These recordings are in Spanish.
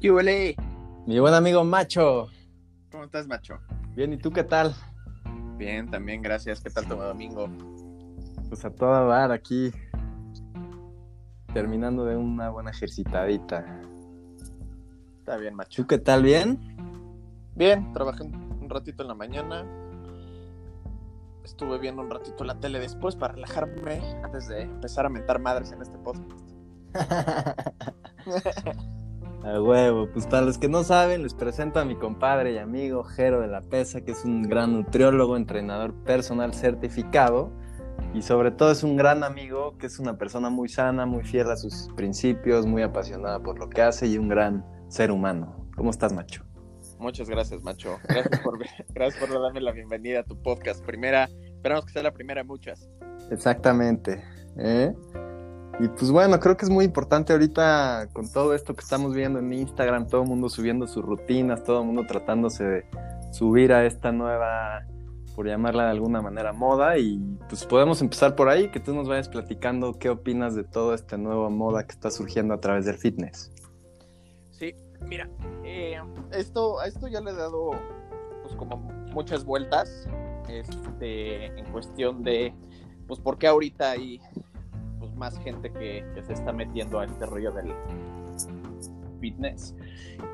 ¡Yule! Mi buen amigo Macho. ¿Cómo estás, macho? Bien, ¿y tú qué tal? Bien, también, gracias. ¿Qué tal tu domingo? Pues a toda bar aquí. Terminando de una buena ejercitadita. Está bien, macho. ¿Tú qué tal? ¿Bien? Bien, trabajé un ratito en la mañana. Estuve viendo un ratito la tele después para relajarme antes de empezar a mentar madres en este podcast. A huevo, pues para los que no saben, les presento a mi compadre y amigo Jero de la Pesa, que es un gran nutriólogo, entrenador personal certificado y sobre todo es un gran amigo, que es una persona muy sana, muy fiel a sus principios, muy apasionada por lo que hace y un gran ser humano. ¿Cómo estás, macho? Muchas gracias, macho. Gracias por, gracias por darme la bienvenida a tu podcast. Primera, esperamos que sea la primera de muchas. Exactamente. ¿eh? Y pues bueno, creo que es muy importante ahorita con todo esto que estamos viendo en Instagram, todo el mundo subiendo sus rutinas, todo el mundo tratándose de subir a esta nueva, por llamarla de alguna manera, moda. Y pues podemos empezar por ahí, que tú nos vayas platicando qué opinas de toda esta nueva moda que está surgiendo a través del fitness. Sí, mira, eh, esto, a esto ya le he dado pues como muchas vueltas este, en cuestión de, pues, por qué ahorita hay más gente que, que se está metiendo a este rollo del fitness.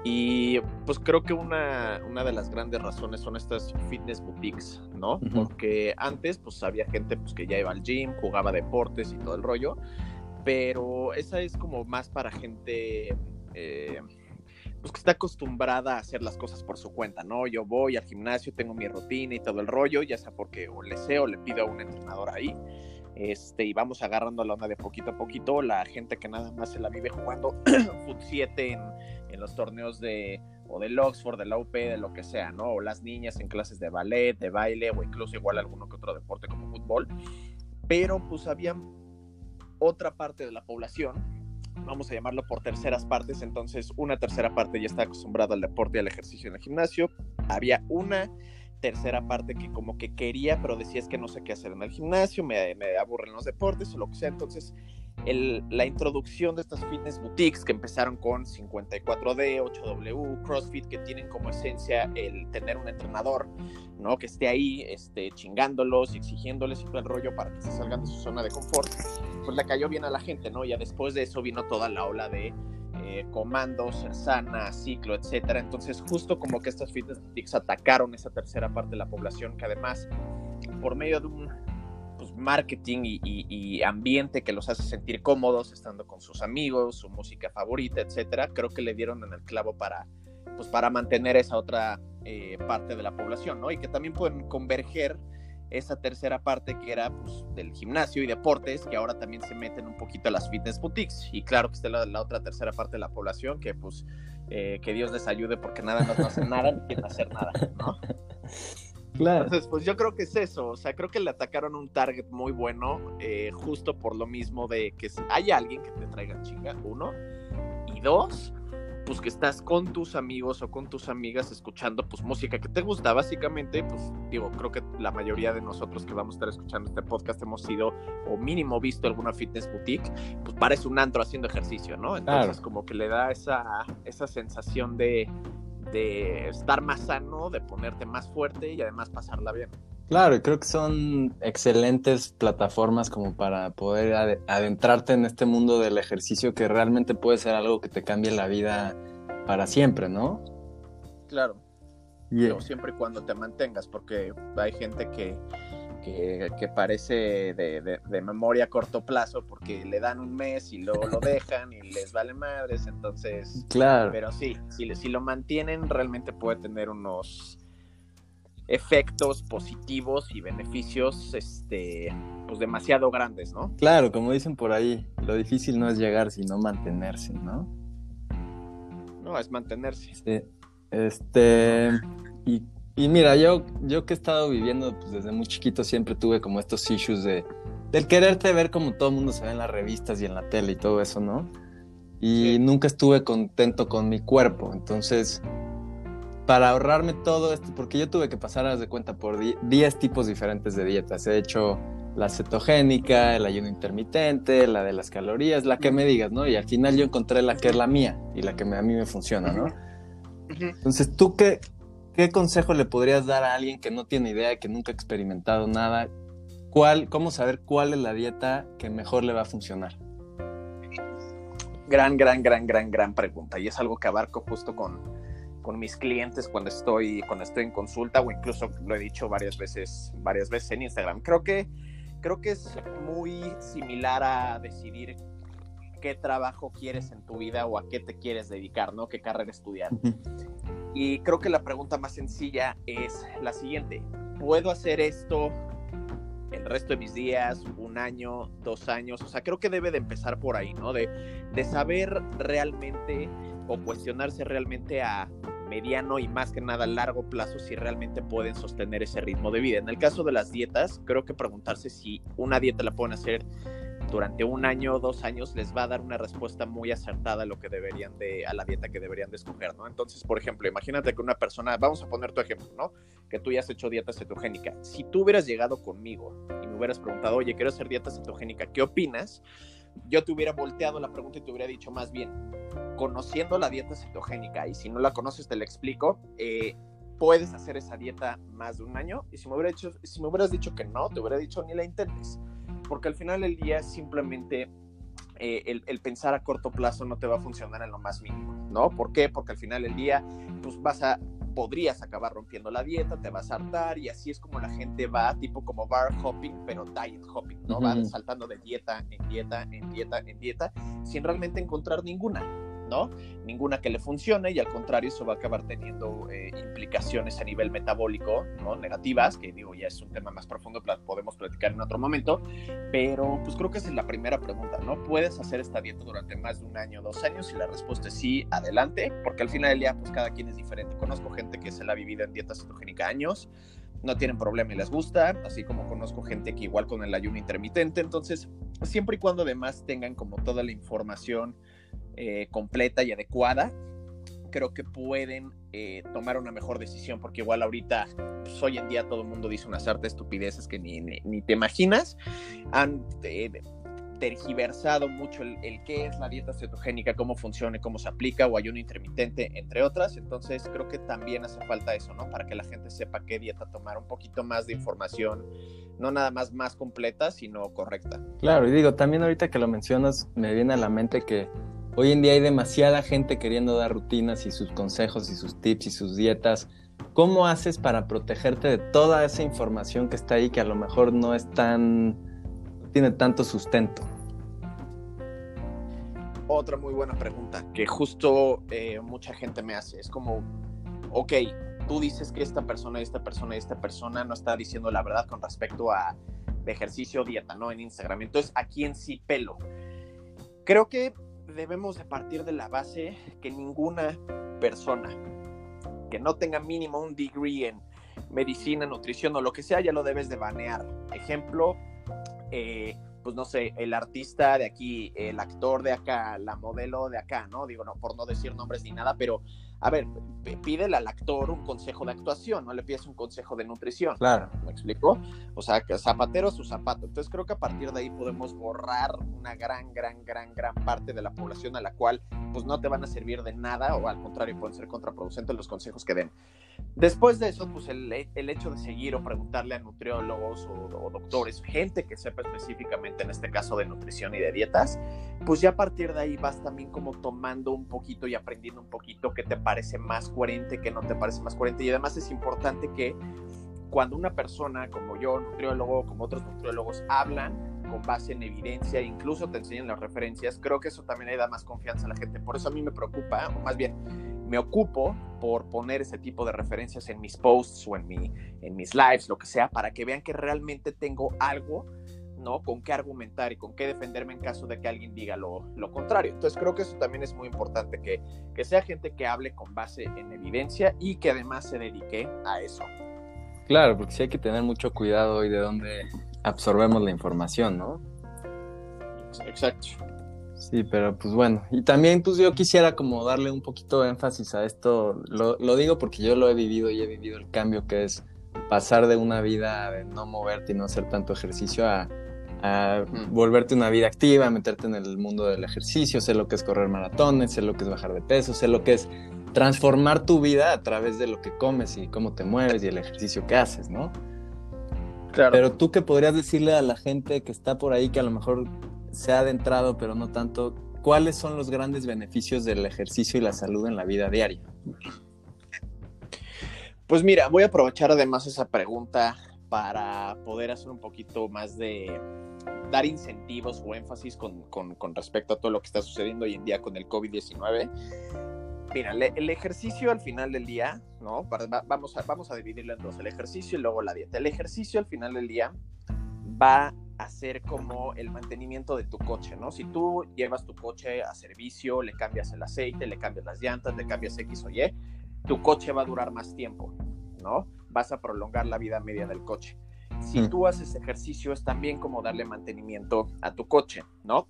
Y pues creo que una, una de las grandes razones son estas fitness boutiques, ¿no? Ujú. Porque antes pues había gente pues, que ya iba al gym, jugaba deportes y todo el rollo, pero esa es como más para gente... eh, pues que está acostumbrada a hacer las cosas por su cuenta, ¿no? Yo voy al gimnasio, tengo mi rutina y todo el rollo, ya sea porque o le sé o le pido a un entrenador ahí, este, y vamos agarrando la onda de poquito a poquito, la gente que nada más se la vive jugando Foot 7 en, en los torneos de, o del Oxford, de la UP, de lo que sea, ¿no? O las niñas en clases de ballet, de baile, o incluso igual alguno que otro deporte como fútbol, pero pues había otra parte de la población vamos a llamarlo por terceras partes, entonces una tercera parte ya está acostumbrada al deporte y al ejercicio en el gimnasio, había una tercera parte que como que quería, pero decía es que no sé qué hacer en el gimnasio, me, me aburren los deportes o lo que sea, entonces el, la introducción de estas fitness boutiques que empezaron con 54D, 8W, CrossFit, que tienen como esencia el tener un entrenador, ¿no? Que esté ahí este, chingándolos exigiéndoles y todo el rollo para que se salgan de su zona de confort, pues le cayó bien a la gente, ¿no? Ya después de eso vino toda la ola de eh, comandos, sana, ciclo, etcétera. Entonces, justo como que estas boutiques atacaron esa tercera parte de la población que además, por medio de un pues, marketing y ambiente que los hace sentir cómodos estando con sus amigos, su música favorita, etcétera, creo que le dieron en el clavo para, pues, para mantener esa otra eh, parte de la población, ¿no? Y que también pueden converger esa tercera parte que era pues, del gimnasio y deportes, que ahora también se meten un poquito a las fitness boutiques. Y claro que está la, la otra tercera parte de la población que pues eh, que Dios les ayude porque nada no hacen nada ni quieren hacer nada, ¿no? Claro. Entonces, pues yo creo que es eso, o sea, creo que le atacaron un target muy bueno, eh, justo por lo mismo de que hay alguien que te traiga chinga, uno, y dos, pues que estás con tus amigos o con tus amigas escuchando pues música que te gusta, básicamente, pues digo, creo que la mayoría de nosotros que vamos a estar escuchando este podcast hemos sido o mínimo visto alguna fitness boutique, pues parece un antro haciendo ejercicio, ¿no? Entonces Claro. como que le da esa, esa sensación de de estar más sano, de ponerte más fuerte y además pasarla bien. Claro, y creo que son excelentes plataformas como para poder ade- adentrarte en este mundo del ejercicio que realmente puede ser algo que te cambie la vida para siempre, ¿no? Claro, Y, pero siempre y cuando te mantengas, porque hay gente que, que, que parece de, de- de memoria a corto plazo porque le dan un mes y luego lo dejan y les vale madres, entonces... claro. Pero sí, si, si lo mantienen realmente puede tener unos efectos positivos y beneficios este pues demasiado grandes, ¿no? Claro, como dicen por ahí, lo difícil no es llegar, sino mantenerse, ¿no? No, es mantenerse. Sí. Este, y, y mira, yo, yo que he estado viviendo pues, desde muy chiquito siempre tuve como estos issues de, del quererte ver como todo el mundo se ve en las revistas y en la tele y todo eso, ¿no? Y Sí. nunca estuve contento con mi cuerpo, entonces para ahorrarme todo esto, porque yo tuve que pasar, haz de cuenta, por die- 10 tipos diferentes de dietas. He hecho la cetogénica, el ayuno intermitente, la de las calorías, la que me digas, ¿no? Y al final yo encontré la que es la mía y la que a mí me funciona, ¿no? Entonces, ¿tú qué, qué consejo le podrías dar a alguien que no tiene idea, que nunca ha experimentado nada? ¿Cuál, ¿Cómo saber cuál es la dieta que mejor le va a funcionar? Gran, gran, gran, gran, gran pregunta. Y es algo que abarco justo con, con mis clientes cuando estoy, cuando estoy en consulta o incluso lo he dicho varias veces, varias veces en Instagram. Creo que, creo que es muy similar a decidir qué trabajo quieres en tu vida o a qué te quieres dedicar, ¿no? ¿Qué carrera estudiar? Y creo que la pregunta más sencilla es la siguiente. ¿Puedo hacer esto el resto de mis días, un año, dos años? O sea, creo que debe de empezar por ahí, ¿no? De, de saber realmente o cuestionarse realmente a mediano y más que nada largo plazo si realmente pueden sostener ese ritmo de vida. En el caso de las dietas, creo que preguntarse si una dieta la pueden hacer durante un año o dos años les va a dar una respuesta muy acertada a lo que deberían de, a la dieta que deberían de escoger, ¿no? Entonces, por ejemplo, imagínate que una persona, vamos a poner tu ejemplo, ¿no? Que tú ya has hecho dieta cetogénica. Si tú hubieras llegado conmigo y me hubieras preguntado, oye, quiero hacer dieta cetogénica, ¿qué opinas? Yo te hubiera volteado la pregunta y te hubiera dicho más bien, conociendo la dieta cetogénica, y si no la conoces te la explico, eh, puedes hacer esa dieta más de un año, y si me, hubiera hubieras dicho que no, te hubiera dicho ni la intentes porque al final del día simplemente eh, el, pensar a corto plazo no te va a funcionar en lo más mínimo, ¿no? ¿Por qué? Porque al final del día, pues vas a, podrías acabar rompiendo la dieta, te vas a hartar y así es como la gente va, tipo como bar hopping, pero diet hopping, ¿no? Van saltando de dieta en dieta, en dieta, en dieta, sin realmente encontrar ninguna. Ninguna que le funcione y al contrario eso va a acabar teniendo eh, implicaciones a nivel metabólico, ¿no? Negativas, que digo ya es un tema más profundo, podemos platicar en otro momento, pero pues creo que esa es la primera pregunta, ¿no? ¿Puedes hacer esta dieta durante más de un año, dos años? Y la respuesta es sí, adelante, porque al final del día pues cada quien es diferente. Conozco gente que se la ha vivido en dieta cetogénica años, no tienen problema y les gusta, así como conozco gente que igual con el ayuno intermitente, entonces siempre y cuando además tengan como toda la información eh, completa y adecuada, creo que pueden eh, tomar una mejor decisión, porque igual ahorita, pues, hoy en día todo el mundo dice unas artes estupideces que ni, ni, te imaginas. Han eh, tergiversado mucho el, el, qué es la dieta cetogénica, cómo funciona, cómo se aplica, o ayuno intermitente, entre otras. Entonces creo que también hace falta eso, ¿no? Para que la gente sepa qué dieta tomar, un poquito más de información, no nada más más completa, sino correcta. Claro, y digo, también ahorita que lo mencionas, me viene a la mente que Hoy en día hay demasiada gente queriendo dar rutinas y sus consejos y sus tips y sus dietas. ¿Cómo haces para protegerte de toda esa información que está ahí que a lo mejor no es tan, no tiene tanto sustento? Otra muy buena pregunta que justo eh, mucha gente me hace. Es como, ok, tú dices que esta persona, esta persona, esta persona no está diciendo la verdad con respecto a ejercicio o dieta, ¿no? En Instagram. Entonces, ¿a quién sí pelo? Creo que debemos de partir de la base que ninguna persona que no tenga mínimo un degree en medicina, nutrición o lo que sea, ya lo debes de banear. Ejemplo, eh, pues no sé, el artista de aquí, el actor de acá, la modelo de acá, ¿no? Digo, no, por no decir nombres ni nada, pero a ver, pídele al actor un consejo de actuación, no le pides un consejo de nutrición. Claro. ¿Me explico? O sea, que zapatero a su zapato. Entonces creo que a partir de ahí podemos borrar una gran, gran, gran, gran parte de la población a la cual pues no te van a servir de nada o al contrario pueden ser contraproducentes los consejos que den. Después de eso, pues el, el hecho de seguir o preguntarle a nutriólogos o, doctores, gente que sepa específicamente en este caso de nutrición y de dietas, pues ya a partir de ahí vas también como tomando un poquito y aprendiendo un poquito qué te parece más coherente, qué no te parece más coherente. Y además es importante que cuando una persona como yo, nutriólogo, como otros nutriólogos, hablan con base en evidencia, incluso te enseñan las referencias, creo que eso también le da más confianza a la gente. Por eso a mí me preocupa, o más bien me ocupo por poner ese tipo de referencias en mis posts o en, mi, en mis lives, lo que sea, para que vean que realmente tengo algo, ¿no? Con qué argumentar y con qué defenderme en caso de que alguien diga lo, lo contrario. Entonces creo que eso también es muy importante, que, que sea gente que hable con base en evidencia y que además se dedique a eso. Claro, porque sí hay que tener mucho cuidado y de dónde absorbemos la información, ¿no? Exacto. Sí, pero pues bueno, y también pues yo quisiera como darle un poquito de énfasis a esto, lo, lo, digo porque yo lo he vivido y he vivido el cambio que es pasar de una vida de no moverte y no hacer tanto ejercicio a, volverte una vida activa, meterte en el mundo del ejercicio, sé lo que es correr maratones, sé lo que es bajar de peso, sé lo que es transformar tu vida a través de lo que comes y cómo te mueves y el ejercicio que haces, ¿no? Claro. Pero tú qué podrías decirle a la gente que está por ahí que a lo mejor se ha adentrado, pero no tanto, ¿cuáles son los grandes beneficios del ejercicio y la salud en la vida diaria? Pues mira, voy a aprovechar además esa pregunta para poder hacer un poquito más de dar incentivos o énfasis con, respecto a todo lo que está sucediendo hoy en día con el COVID-19. Mira, el ejercicio al final del día, ¿no? Vamos a, vamos a dividirlo en dos, el ejercicio y luego la dieta. El ejercicio al final del día va a ser como el mantenimiento de tu coche, ¿no? Si tú llevas tu coche a servicio, le cambias el aceite, le cambias las llantas, le cambias X o Y, tu coche va a durar más tiempo, ¿no? Vas a prolongar la vida media del coche. Si mm. tú haces ejercicio es también como darle mantenimiento a tu coche, ¿no?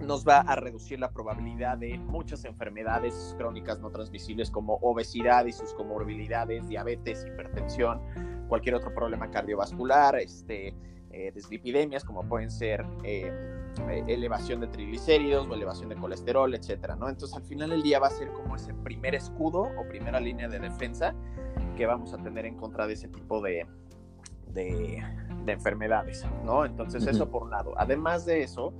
Nos va a reducir la probabilidad de muchas enfermedades crónicas no transmisibles como obesidad y sus comorbilidades, diabetes, hipertensión, cualquier otro problema cardiovascular, este, eh, deslipidemias como pueden ser eh, elevación de triglicéridos o elevación de colesterol, etcétera, ¿no? Entonces al final del día va a ser como ese primer escudo o primera línea de defensa que vamos a tener en contra de ese tipo de, de, enfermedades, ¿no? Entonces eso por un lado. Además de eso,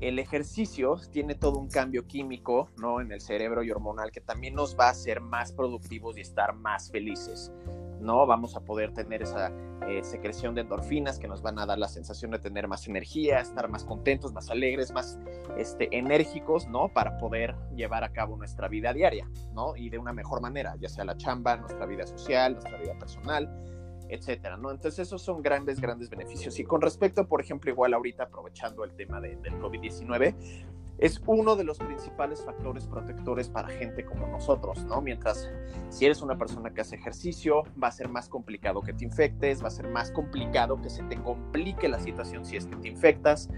el ejercicio tiene todo un cambio químico, ¿no? En el cerebro y hormonal que también nos va a hacer más productivos y estar más felices. ¿no? Vamos a poder tener esa eh, secreción de endorfinas que nos van a dar la sensación de tener más energía, estar más contentos, más alegres, más este, enérgicos, ¿no? Para poder llevar a cabo nuestra vida diaria, ¿no? Y de una mejor manera, ya sea la chamba, nuestra vida social, nuestra vida personal, etcétera, ¿no? Entonces esos son grandes, grandes beneficios. Y con respecto, por ejemplo, igual ahorita aprovechando el tema del COVID-19, es uno de los principales factores protectores para gente como nosotros, ¿no? Mientras si eres una persona que hace ejercicio, va a ser más complicado que te infectes, va a ser más complicado que se te complique la situación si es que te infectas,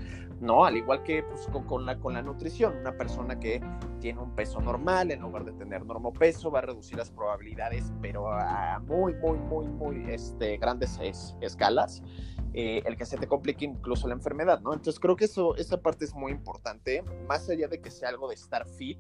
¿no? Al igual que pues, con, la, con la nutrición, una persona que tiene un peso normal, en lugar de tener peso, va a reducir las probabilidades, pero a muy, muy, muy, muy este, grandes escalas eh, el que se te complique incluso la enfermedad, ¿no? Entonces creo que eso, esa parte es muy importante, más allá de que sea algo de estar fit,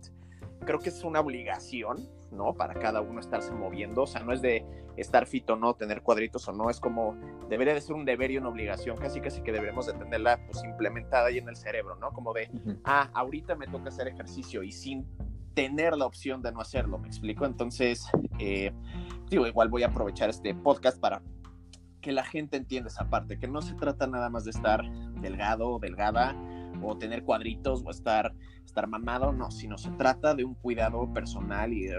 creo que es una obligación, ¿no? Para cada uno estarse moviendo, o sea, no es de estar fit o no, tener cuadritos o no, es como, debería de ser un deber y una obligación, casi casi que deberíamos de tenerla pues implementada ahí en el cerebro, ¿no? Como de, ah, ahorita me toca hacer ejercicio y sin tener la opción de no hacerlo, ¿me explico? Entonces, eh, digo, igual voy a aprovechar este podcast para que la gente entienda esa parte, que no se trata nada más de estar delgado o delgada o tener cuadritos o estar, estar mamado, no, sino se trata de un cuidado personal y,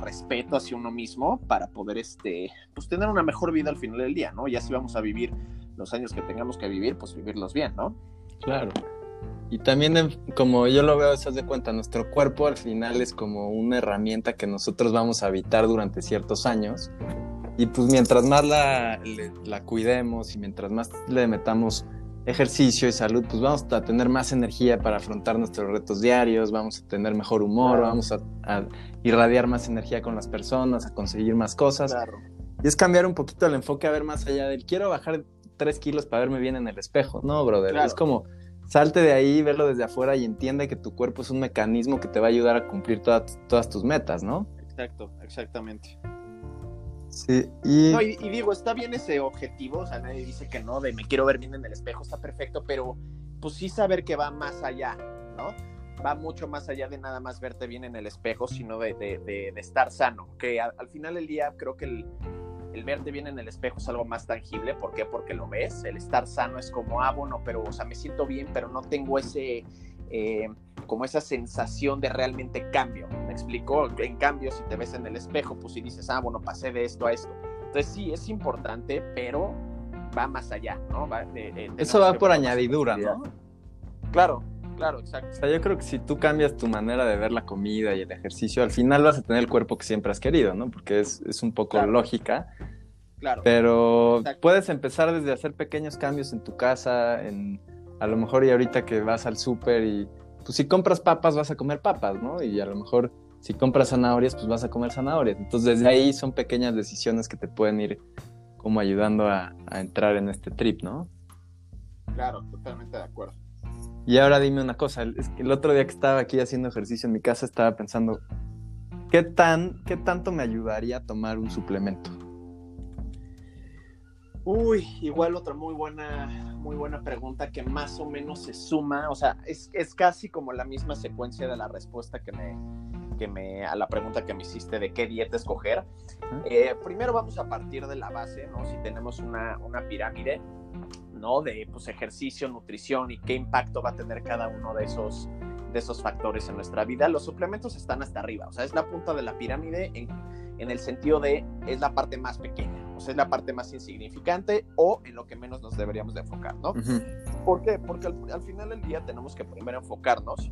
respeto hacia uno mismo para poder este, pues tener una mejor vida al final del día, ¿no? Ya si vamos a vivir los años que tengamos que vivir, pues vivirlos bien, ¿no? Claro. Y también, como yo lo veo, estás de cuenta, nuestro cuerpo al final es como una herramienta que nosotros vamos a habitar durante ciertos años y pues mientras más la, la cuidemos y mientras más le metamos ejercicio y salud, pues vamos a tener más energía para afrontar nuestros retos diarios, vamos a tener mejor humor, vamos a, irradiar más energía con las personas, a conseguir más cosas. Y es cambiar un poquito el enfoque a ver más allá del quiero bajar tres kilos para verme bien en el espejo. No, brother, es como salte de ahí, verlo desde afuera y entiende que tu cuerpo es un mecanismo que te va a ayudar a cumplir todas tus metas, ¿no? Exacto, exactamente. Sí, y... y... digo, está bien ese objetivo, o sea, nadie dice que no, de me quiero ver bien en el espejo, está perfecto, pero pues sí saber que va más allá, ¿no? Va mucho más allá de nada más verte bien en el espejo, sino de, de, estar sano, que al, final del día creo que el, el, verte bien en el espejo es algo más tangible, ¿por qué? Porque lo ves, el estar sano es como, ah, bueno, pero, o sea, me siento bien, pero no tengo ese eh, como esa sensación de realmente cambio. ¿Me explico? En cambio, si te ves en el espejo, pues si dices, ah, bueno, pasé de esto a esto. Entonces sí, es importante, pero va más allá, ¿no? Eso va por añadidura, ¿no? Claro, claro, exacto. O sea, yo creo que si tú cambias tu manera de ver la comida y el ejercicio, al final vas a tener el cuerpo que siempre has querido, ¿no? Porque es, un poco lógica. Claro. Pero puedes empezar desde hacer pequeños cambios en tu casa, en a lo mejor y ahorita que vas al súper y pues si compras papas vas a comer papas, ¿no? Y a lo mejor si compras zanahorias pues vas a comer zanahorias. Entonces desde ahí son pequeñas decisiones que te pueden ir como ayudando a, entrar en este trip, ¿no? Claro, totalmente de acuerdo. Y ahora dime una cosa, es que el otro día que estaba aquí haciendo ejercicio en mi casa estaba pensando, ¿qué, tan, qué tanto me ayudaría a tomar un suplemento? Uy, igual otra muy buena, muy buena pregunta que más o menos se suma, o sea, es, es casi como la misma secuencia de la respuesta que me, que me, a la pregunta que me hiciste de qué dieta escoger. Eh, primero vamos a partir de la base, ¿no? Si tenemos una, una pirámide, ¿no? De pues, ejercicio, nutrición y qué impacto va a tener cada uno de esos, de esos factores en nuestra vida, los suplementos están hasta arriba, o sea, es la punta de la pirámide en, en el sentido de es la parte más pequeña es la parte más insignificante o en lo que menos nos deberíamos de enfocar, ¿no? ¿Por qué? Porque al, final del día tenemos que primero enfocarnos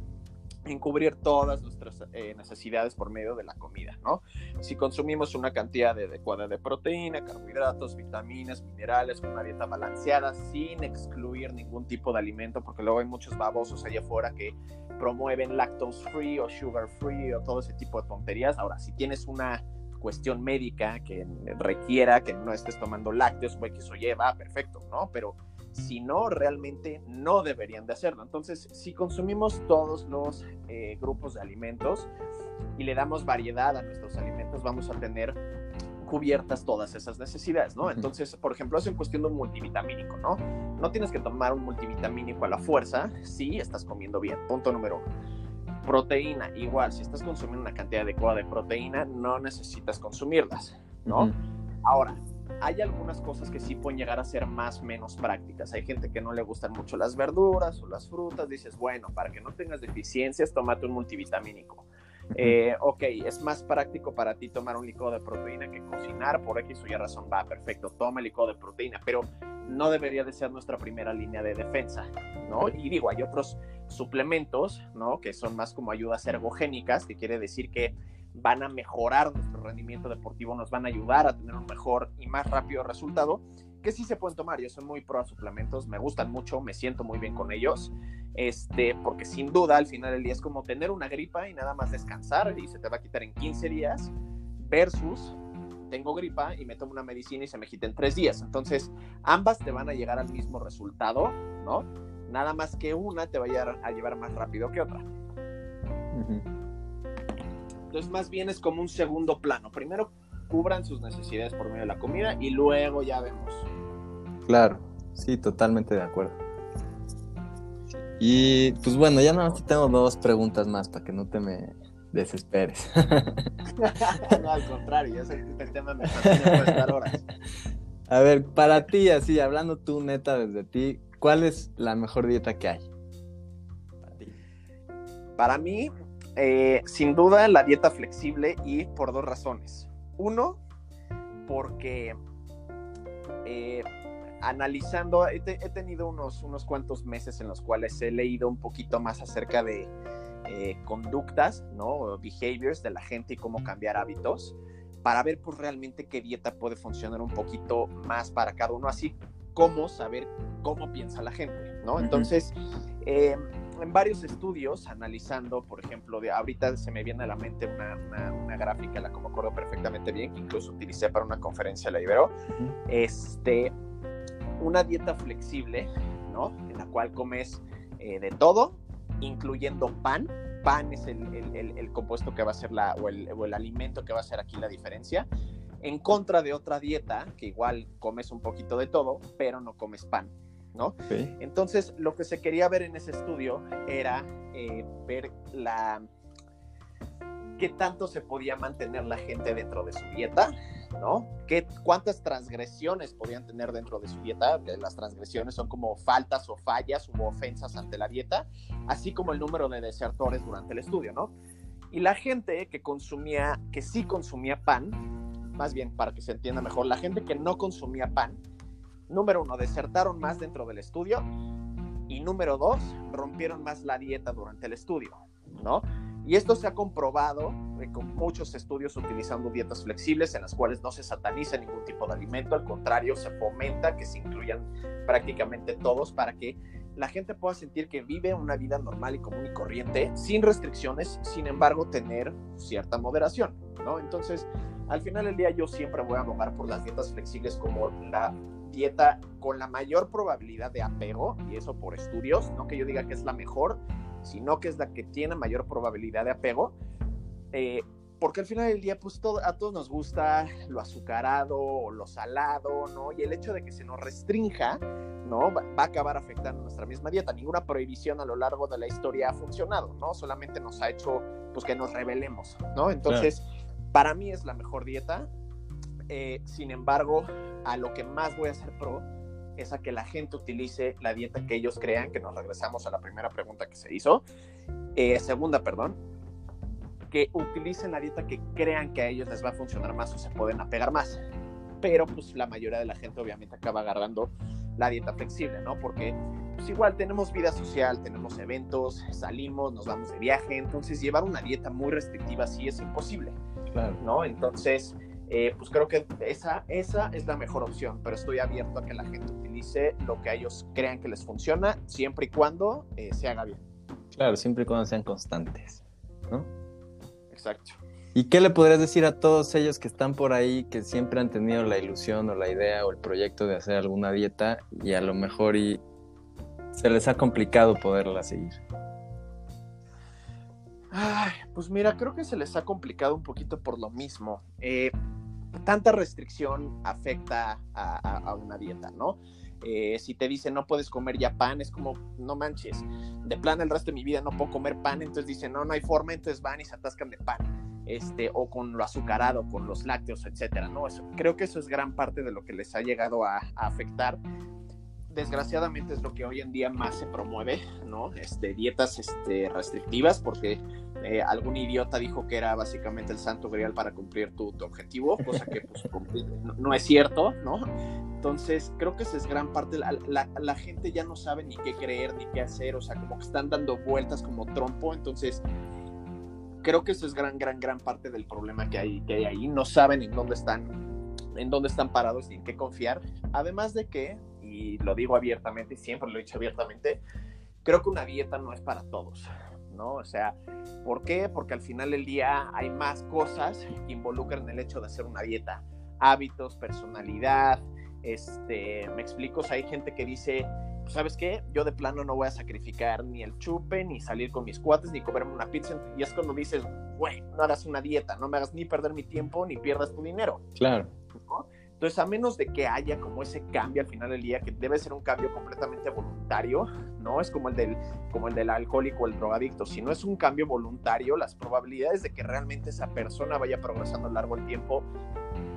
en cubrir todas nuestras eh, necesidades por medio de la comida, ¿no? Si consumimos una cantidad adecuada de proteína, carbohidratos, vitaminas, minerales, con una dieta balanceada, sin excluir ningún tipo de alimento, porque luego hay muchos babosos allá afuera que promueven lactose free o sugar free o todo ese tipo de tonterías. Ahora, si tienes una cuestión médica que requiera que no estés tomando lácteos o X o Y, va, perfecto, ¿no? Pero si no, realmente no deberían de hacerlo. Entonces, si consumimos todos los eh, grupos de alimentos y le damos variedad a nuestros alimentos, vamos a tener cubiertas todas esas necesidades, ¿no? Entonces, por ejemplo, es en cuestión de un multivitamínico, ¿no? No tienes que tomar un multivitamínico a la fuerza si estás comiendo bien. Punto número uno. Proteína, igual, si estás consumiendo una cantidad adecuada de proteína, no necesitas consumirlas, ¿no? Ahora, hay algunas cosas que sí pueden llegar a ser más menos prácticas. Hay gente que no le gustan mucho las verduras o las frutas. Dices, bueno, para que no tengas deficiencias, tómate un multivitamínico. Eh, ok, es más práctico para ti tomar un licuado de proteína que cocinar, por X o Y razón, va, perfecto, toma el licuado de proteína, pero no debería de ser nuestra primera línea de defensa, ¿no? Y digo, hay otros suplementos, ¿no? Que son más como ayudas ergogénicas, que quiere decir que van a mejorar nuestro rendimiento deportivo, nos van a ayudar a tener un mejor y más rápido resultado, que sí se pueden tomar. Yo soy muy pro a suplementos, me gustan mucho, me siento muy bien con ellos, este, porque sin duda al final del día es como tener una gripa y nada más descansar y se te va a quitar en 15 días, versus tengo gripa y me tomo una medicina y se me quita en 3 días. Entonces, ambas te van a llegar al mismo resultado, ¿no? Nada más que una te vaya a llevar más rápido que otra. Entonces, más bien es como un segundo plano. Primero cubran sus necesidades por medio de la comida y luego ya vemos. Claro, sí, totalmente de acuerdo. Y pues bueno, ya nada más tengo dos preguntas más para que no te me desesperes. no, al contrario, ya sé que tema me fascina estar horas. A ver, para ti, así, hablando tú neta desde ti, ¿cuál es la mejor dieta que hay? Para, ti? para mí, eh, sin duda, la dieta flexible y por dos razones. Uno, porque eh, analizando, he, tenido unos, unos cuantos meses en los cuales he leído un poquito más acerca de eh, conductas, ¿no? Behaviors de la gente y cómo cambiar hábitos para ver pues realmente qué dieta puede funcionar un poquito más para cada uno, así como saber cómo piensa la gente, ¿no? Entonces, eh, en varios estudios analizando, por ejemplo, de ahorita se me viene a la mente una, una, gráfica, la como acuerdo perfectamente bien, que incluso utilicé para una conferencia la Ibero, este, una dieta flexible, ¿no? En la cual comes eh, de todo, incluyendo pan. Pan es el, el, el, compuesto que va a ser la, o el, o el alimento que va a ser aquí la diferencia en contra de otra dieta que igual comes un poquito de todo, pero no comes pan. ¿No? Entonces, lo que se quería ver en ese estudio era eh, ver la qué tanto se podía mantener la gente dentro de su dieta, ¿no? ¿Qué, ¿Cuántas transgresiones podían tener dentro de su dieta? Las transgresiones son como faltas o fallas u ofensas ante la dieta, así como el número de desertores durante el estudio, ¿no? Y la gente que consumía, que sí consumía pan, más bien para que se entienda mejor, la gente que no consumía pan, número uno, desertaron más dentro del estudio y número dos, rompieron más la dieta durante el estudio, ¿no? Y esto se ha comprobado eh, con muchos estudios utilizando dietas flexibles en las cuales no se sataniza ningún tipo de alimento, al contrario, se fomenta que se incluyan prácticamente todos para que la gente pueda sentir que vive una vida normal y común y corriente, sin restricciones, sin embargo, tener cierta moderación, ¿no? Entonces, al final del día yo siempre voy a abogar por las dietas flexibles como la dieta con la mayor probabilidad de apego, y eso por estudios, no que yo diga que es la mejor, sino que es la que tiene mayor probabilidad de apego, eh, porque al final del día, pues todo, a todos nos gusta lo azucarado o lo salado, ¿no? Y el hecho de que se nos restrinja, ¿no? Va, a acabar afectando nuestra misma dieta. Ninguna prohibición a lo largo de la historia ha funcionado, ¿no? Solamente nos ha hecho, pues, que nos rebelemos, ¿no? Entonces, para mí es la mejor dieta. Eh, sin embargo, a lo que más voy a hacer pro es a que la gente utilice la dieta que ellos crean, que nos regresamos a la primera pregunta que se hizo. Eh, segunda, perdón, que utilicen la dieta que crean que a ellos les va a funcionar más o se pueden apegar más. Pero pues la mayoría de la gente obviamente acaba agarrando la dieta flexible, ¿no? Porque pues igual tenemos vida social, tenemos eventos, salimos, nos vamos de viaje, entonces llevar una dieta muy restrictiva sí es imposible, claro. ¿no? Entonces, eh, pues creo que esa, esa es la mejor opción, pero estoy abierto a que la gente utilice lo que ellos crean que les funciona, siempre y cuando eh, se haga bien. Claro, siempre y cuando sean constantes, ¿no? Exacto. ¿Y qué le podrías decir a todos ellos que están por ahí, que siempre han tenido la ilusión o la idea o el proyecto de hacer alguna dieta y a lo mejor y se les ha complicado poderla seguir? Ay, pues mira, creo que se les ha complicado un poquito por lo mismo. Eh, tanta restricción afecta a una dieta, ¿no? Eh, si te dicen no puedes comer ya pan, es como, no manches, de plan el resto de mi vida no puedo comer pan, entonces dicen, no, no hay forma, entonces van y se atascan de pan, este, o con lo azucarado, con los lácteos, etcétera, ¿no? Eso, creo que eso es gran parte de lo que les ha llegado a, a afectar desgraciadamente es lo que hoy en día más se promueve, ¿no? Este, dietas este, restrictivas, porque eh, algún idiota dijo que era básicamente el santo grial para cumplir tu, objetivo, cosa que pues, no, es cierto, ¿no? Entonces, creo que esa es gran parte, la, la, gente ya no sabe ni qué creer, ni qué hacer, o sea, como que están dando vueltas como trompo, entonces creo que eso es gran, gran, gran parte del problema que hay, que hay ahí, no saben en dónde están en dónde están parados y en qué confiar. Además de que y lo digo abiertamente, y siempre lo he dicho abiertamente, creo que una dieta no es para todos, ¿no? O sea, ¿por qué? Porque al final del día hay más cosas que involucran el hecho de hacer una dieta, hábitos, personalidad, este, me explico, o sea, hay gente que dice, ¿sabes qué? Yo de plano no voy a sacrificar ni el chupe, ni salir con mis cuates, ni comerme una pizza. Y es cuando dices, güey, no hagas una dieta, no me hagas ni perder mi tiempo, ni pierdas tu dinero. Claro. Entonces, a menos de que haya como ese cambio al final del día, que debe ser un cambio completamente voluntario, ¿no? Es como el del, como el del alcohólico o el drogadicto. Si no es un cambio voluntario, las probabilidades de que realmente esa persona vaya progresando a lo largo del tiempo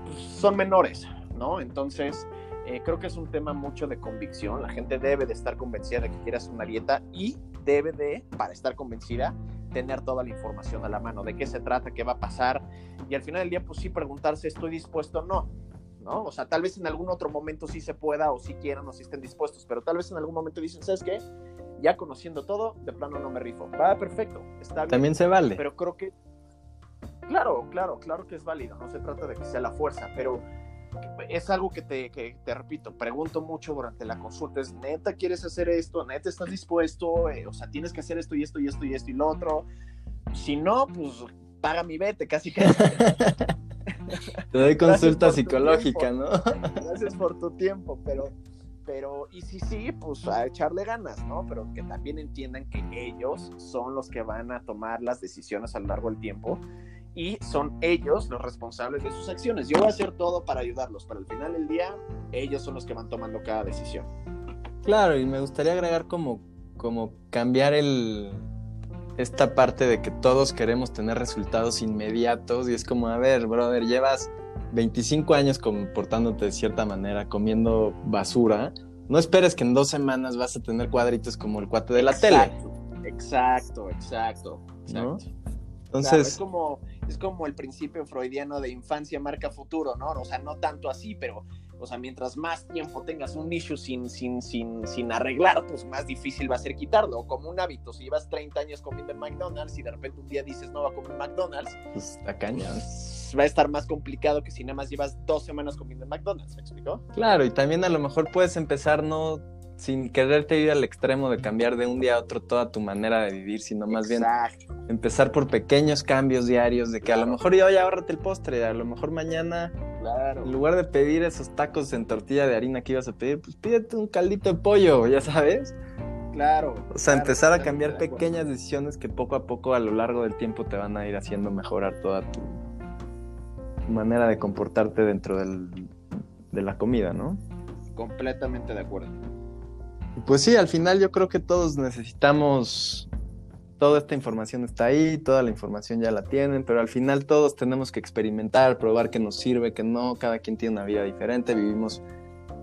pues, son menores, ¿no? Entonces, eh, creo que es un tema mucho de convicción. La gente debe de estar convencida de que quiere hacer una dieta y debe de, para estar convencida, tener toda la información a la mano, de qué se trata, qué va a pasar. Y al final del día, pues sí preguntarse, ¿estoy dispuesto o no? ¿No? O sea, tal vez en algún otro momento sí se pueda o sí quieran o sí estén dispuestos, pero tal vez en algún momento dicen, ¿sabes qué? Ya conociendo todo, de plano no me rifo. Va, perfecto, está bien. También se vale. Pero creo que, claro, claro, claro que es válido, no se trata de que sea la fuerza, pero es algo que te, que te repito, pregunto mucho durante la consulta, es neta quieres hacer esto, neta estás dispuesto, eh, o sea, tienes que hacer esto y esto y esto y esto y lo otro. Si no, pues paga mi vete, casi casi. Te doy consulta psicológica, ¿no? Gracias por tu tiempo, pero, pero, y sí, sí, pues a echarle ganas, ¿no? Pero que también entiendan que ellos son los que van a tomar las decisiones a lo largo del tiempo y son ellos los responsables de sus acciones. Yo voy a hacer todo para ayudarlos, pero al final del día, ellos son los que van tomando cada decisión. Claro, y me gustaría agregar como, como cambiar el, esta parte de que todos queremos tener resultados inmediatos y es como, a ver, brother, llevas 25 años comportándote de cierta manera, comiendo basura, no esperes que en dos semanas vas a tener cuadritos como el cuate de la tele. Exacto, exacto, exacto. Entonces... es, como, es como el principio freudiano de infancia marca futuro, ¿no? O sea, no tanto así, pero o sea, mientras más tiempo tengas un issue sin, sin, sin, sin arreglar, pues más difícil va a ser quitarlo. Como un hábito, si llevas 30 años comiendo en McDonald's y de repente un día dices no va a comer McDonald's, pues está cañón. Pues, va a estar más complicado que si nada más llevas dos semanas comiendo en McDonald's, ¿me explicó? Claro, y también a lo mejor puedes empezar no sin quererte ir al extremo de cambiar de un día a otro toda tu manera de vivir, sino más Exacto. bien empezar por pequeños cambios diarios, de que a lo mejor ya ya ahórrate el postre, a lo mejor mañana, Claro. en lugar de pedir esos tacos en tortilla de harina que ibas a pedir, pues pídete un caldito de pollo, ya sabes. Claro. O sea, claro, empezar a cambiar pequeñas decisiones que poco a poco a lo largo del tiempo te van a ir haciendo mejorar toda tu, manera de comportarte dentro del, de la comida, ¿no? Completamente de acuerdo. Pues sí, al final yo creo que todos necesitamos, toda esta información está ahí, toda la información ya la tienen, pero al final todos tenemos que experimentar, probar qué nos sirve, qué no, cada quien tiene una vida diferente, vivimos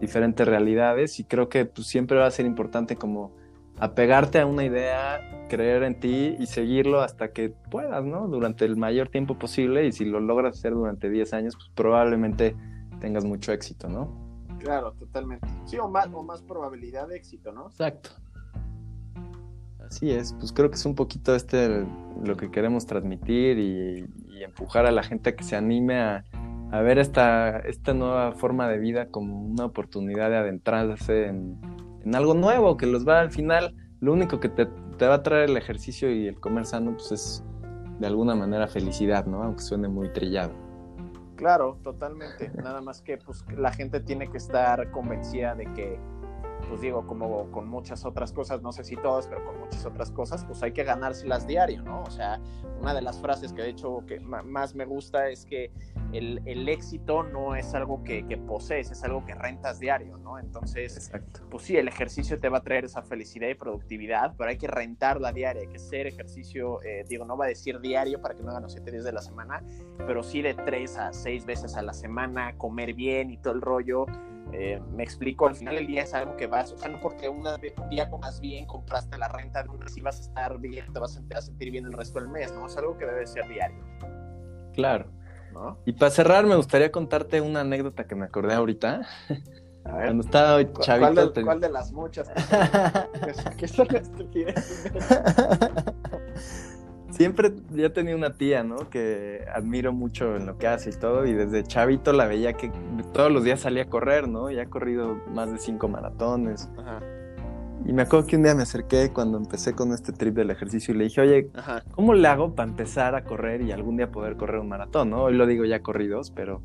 diferentes realidades y creo que pues, siempre va a ser importante como apegarte a una idea, creer en ti y seguirlo hasta que puedas, ¿no? Durante el mayor tiempo posible y si lo logras hacer durante 10 años, pues probablemente tengas mucho éxito, ¿no? Claro, totalmente. Sí, o más, o más probabilidad de éxito, ¿no? Exacto. Así es, pues creo que es un poquito este lo que queremos transmitir y, empujar a la gente a que se anime a, a ver esta, esta nueva forma de vida como una oportunidad de adentrarse en, en algo nuevo, que los va al final, lo único que te, te va a traer el ejercicio y el comer sano, pues es de alguna manera felicidad, ¿no? Aunque suene muy trillado. Claro, totalmente. Nada más que pues la gente tiene que estar convencida de que, pues digo, como con muchas otras cosas, no sé si todas, pero con muchas otras cosas, pues hay que ganárselas diario, ¿no? O sea, una de las frases que de hecho que más me gusta es que el, el éxito no es algo que, que posees, es algo que rentas diario, ¿no? Entonces, Exacto. pues sí, el ejercicio te va a traer esa felicidad y productividad, pero hay que rentarla diaria, hay que hacer ejercicio, eh, digo, no va a decir diario para que no hagan los siete días de la semana, pero sí de tres a seis veces a la semana, comer bien y todo el rollo. Eh, me explico, al final del día es algo que vas, o sea, no porque una un día comas bien, compraste la renta de una, si vas a estar bien, te vas a, a sentir bien el resto del mes, ¿no? Es algo que debe ser diario, Claro. ¿no? Y para cerrar, me gustaría contarte una anécdota que me acordé ahorita. A ver, Cuando estaba ¿cu- ¿cuál, chavito. de, te- cuál de las muchas? ¿Qué son estupideces? Siempre ya tenía una tía, ¿no? Que admiro mucho en lo que hace y todo. Y desde chavito la veía que todos los días salía a correr, ¿no? Ya ha corrido más de cinco maratones. Ajá, Y me acuerdo que un día me acerqué cuando empecé con este trip del ejercicio y le dije, oye, ajá. ¿cómo le hago para empezar a correr y algún día poder correr un maratón, ¿no? Hoy lo digo ya corridos, pero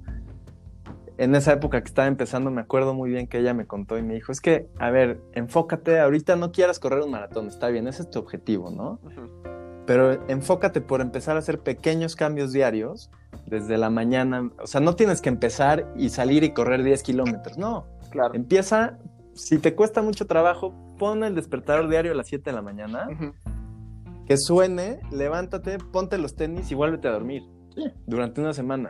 en esa época que estaba empezando me acuerdo muy bien que ella me contó y me dijo, es que, a ver, enfócate, ahorita no quieras correr un maratón, está bien, ese es tu objetivo, ¿no? Ujú. Pero enfócate por empezar a hacer pequeños cambios diarios desde la mañana, o sea, no tienes que empezar y salir y correr 10 kilómetros, no, Claro. empieza, si te cuesta mucho trabajo, pon el despertador diario a las 7 de la mañana Ujú. que suene, levántate, ponte los tenis y vuélvete a dormir durante una semana.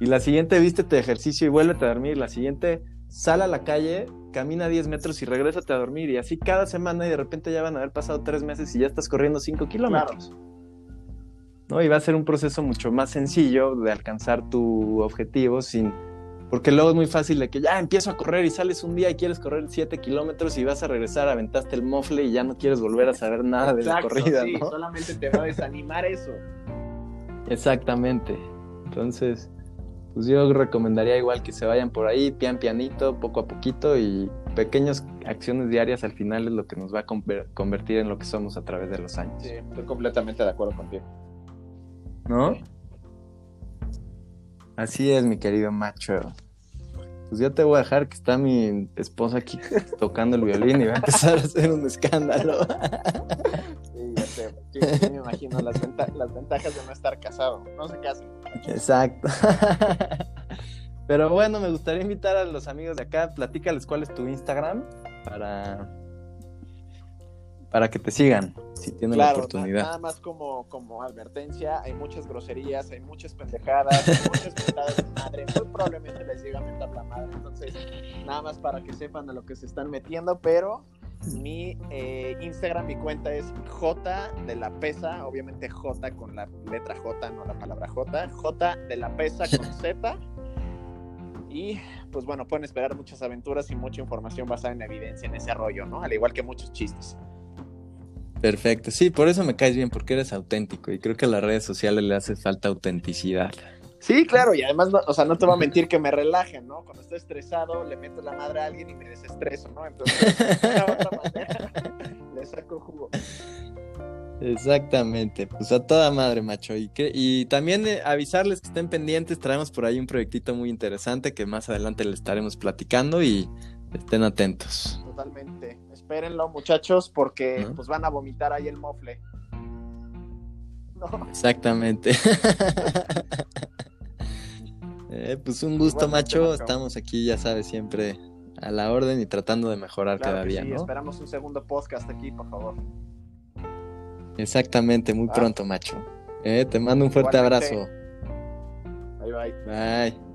Y la siguiente vístete de ejercicio y vuélvete a dormir. La siguiente sal a la calle, camina 10 metros y regrésate a dormir. Y así cada semana y de repente ya van a haber pasado 3 meses y ya estás corriendo 5 kilómetros. ¿No? Y va a ser un proceso mucho más sencillo de alcanzar tu objetivo sin... Porque luego es muy fácil de que ya empiezo a correr y sales un día y quieres correr 7 kilómetros y vas a regresar, aventaste el mofle y ya no quieres volver a saber nada de la corrida, sí, ¿no? solamente te va a desanimar eso. Exactamente. Entonces, pues yo recomendaría igual que se vayan por ahí, pian pianito, poco a poquito y pequeñas acciones diarias al final es lo que nos va a conver- convertir en lo que somos a través de los años. Sí, estoy completamente de acuerdo contigo. ¿No? Así es, mi querido macho. Pues ya te voy a dejar que está mi esposa aquí tocando el violín y va a empezar a hacer un escándalo. Sí, sí, me imagino las, venta- las ventajas de no estar casado. No se casen. Exacto. Pero bueno, me gustaría invitar a los amigos de acá, platícales cuál es tu Instagram para, para que te sigan, si tienen la Claro, oportunidad. nada más como, como advertencia, hay muchas groserías, hay muchas pendejadas, hay muchas mentadas de madre, muy probablemente les llegue a mentar la madre, entonces nada más para que sepan a lo que se están metiendo, pero mi eh, Instagram, mi cuenta es J de la pesa, obviamente J con la letra J, no la palabra J, J de la pesa con Z. Y pues bueno, pueden esperar muchas aventuras y mucha información basada en evidencia en ese rollo, ¿no? Al igual que muchos chistes. Perfecto, sí, por eso me caes bien, porque eres auténtico y creo que a las redes sociales le hace falta autenticidad. Sí, claro, y además, no, o sea, no te voy a mentir que me relajen, ¿no? Cuando estoy estresado, le meto la madre a alguien y me desestreso, ¿no? Entonces, de otra manera, le saco jugo. Exactamente, pues a toda madre, macho. Y, que, y también eh, avisarles que estén pendientes, traemos por ahí un proyectito muy interesante que más adelante les estaremos platicando y estén atentos. Totalmente, espérenlo muchachos porque pues van a vomitar ahí el mofle. Exactamente. Eh, pues un gusto, macho. Estamos aquí, ya sabes, siempre a la orden y tratando de mejorar cada día. Sí, esperamos un segundo podcast aquí, por favor. Exactamente, muy pronto, macho. Eh, te mando un fuerte abrazo. Bye, bye. Bye.